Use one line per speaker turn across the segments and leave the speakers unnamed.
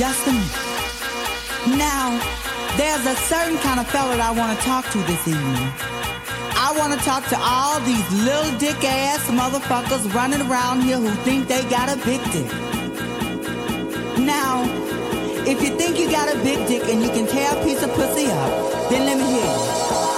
just a minute. Now, there's a certain kind of fella that I want to talk to this evening. I want to talk to all these little dick ass motherfuckers running around here who think they got a big dick. Now, if you think you got a big dick and you can tear a piece of pussy up, then let me hear you.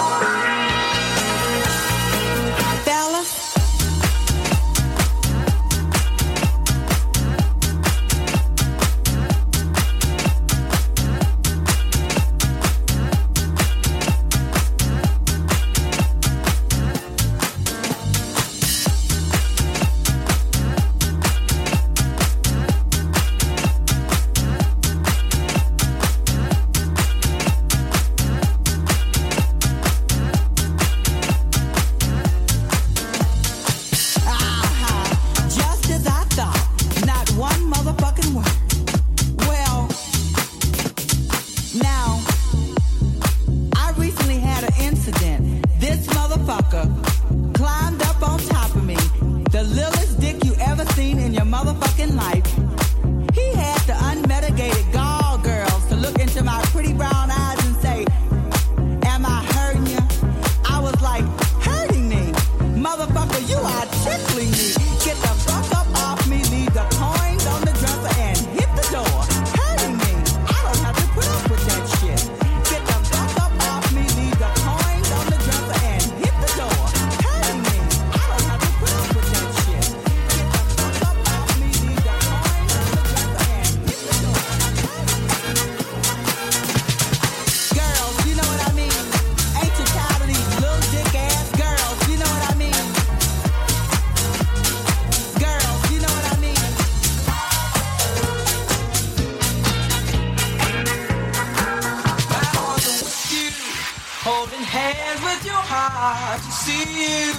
to see
you.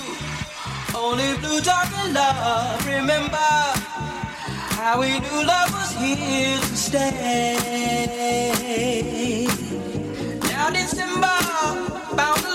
Only
blue, dark,
and
love. Remember
how
we knew
love was here to stay. Now December, bound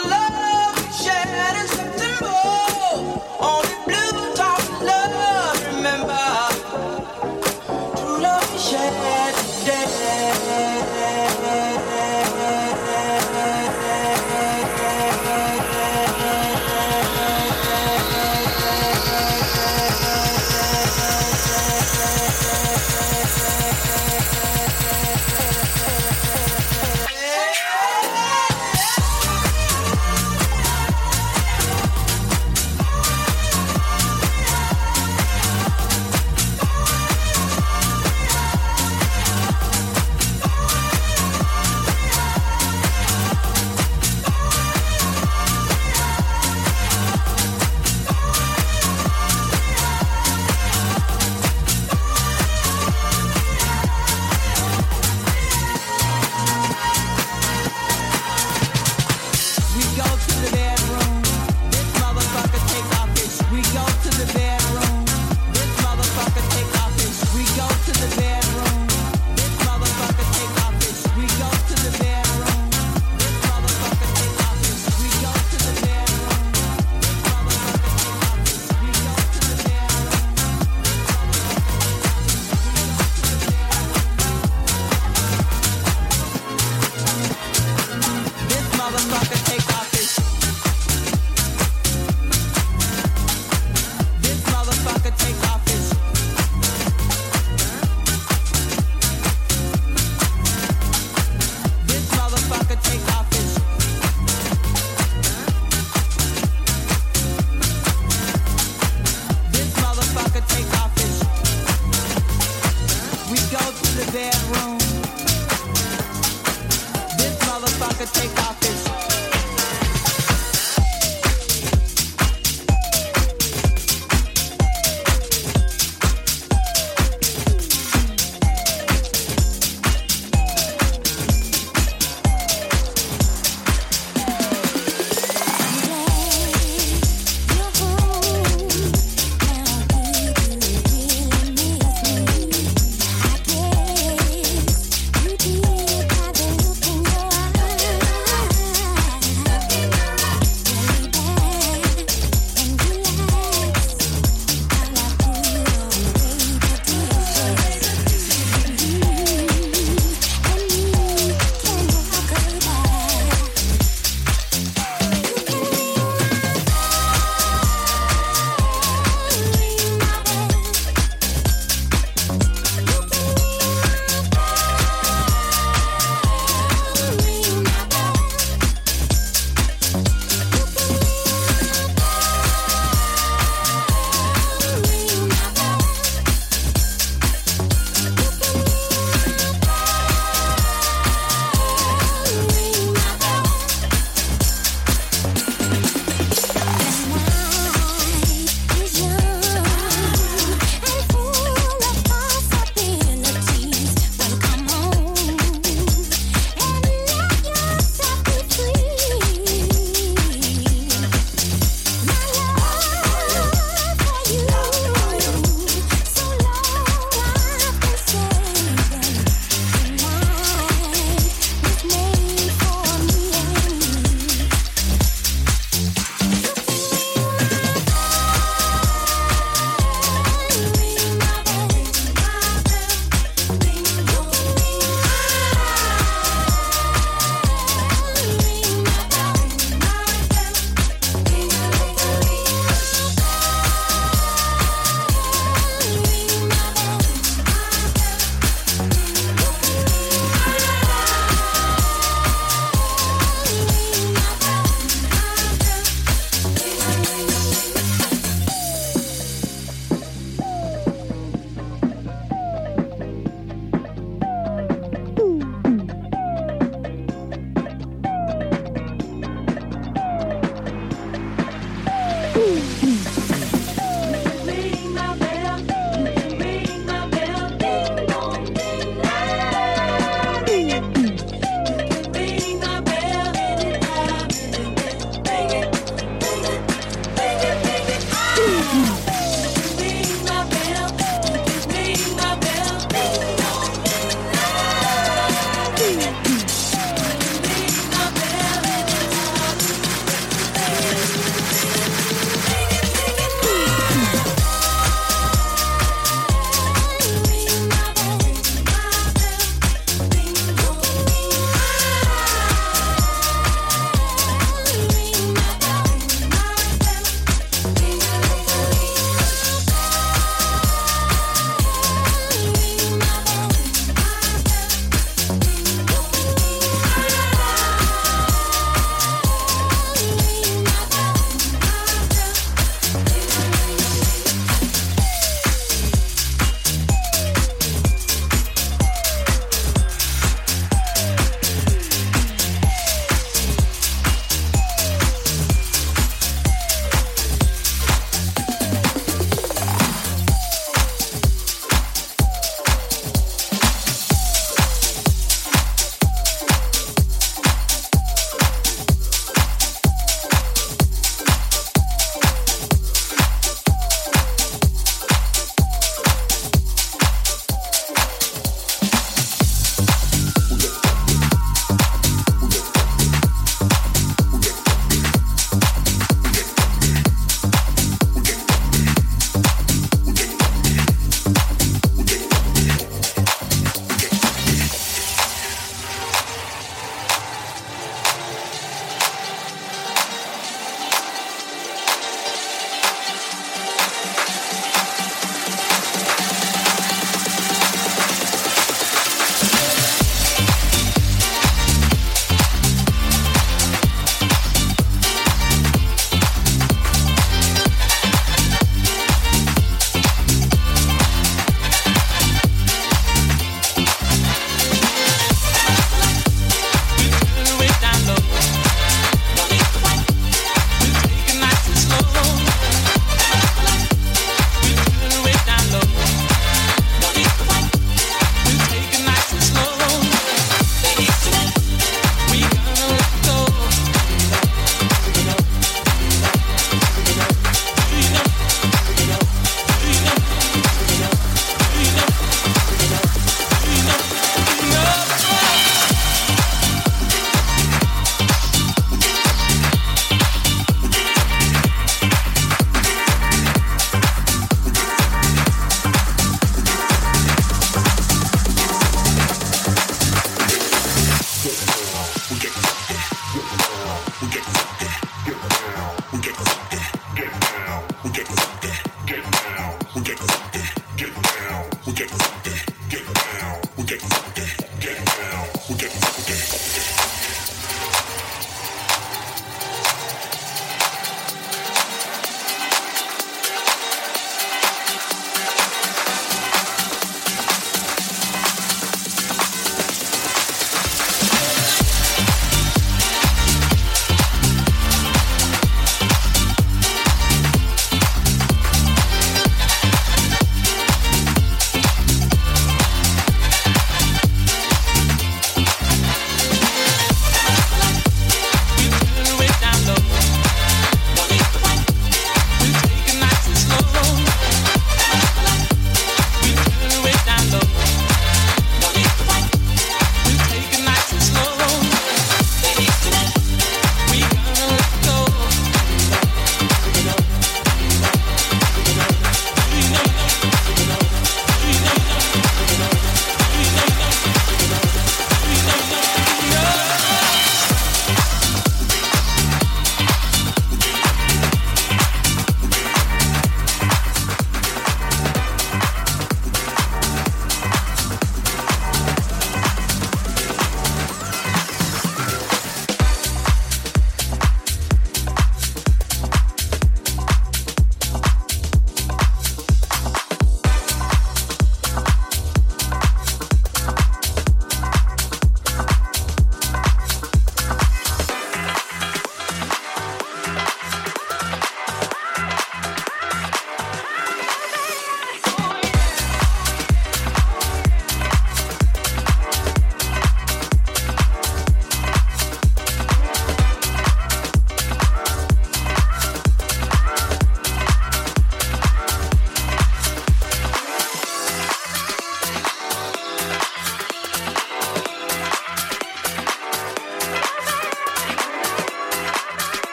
Yes.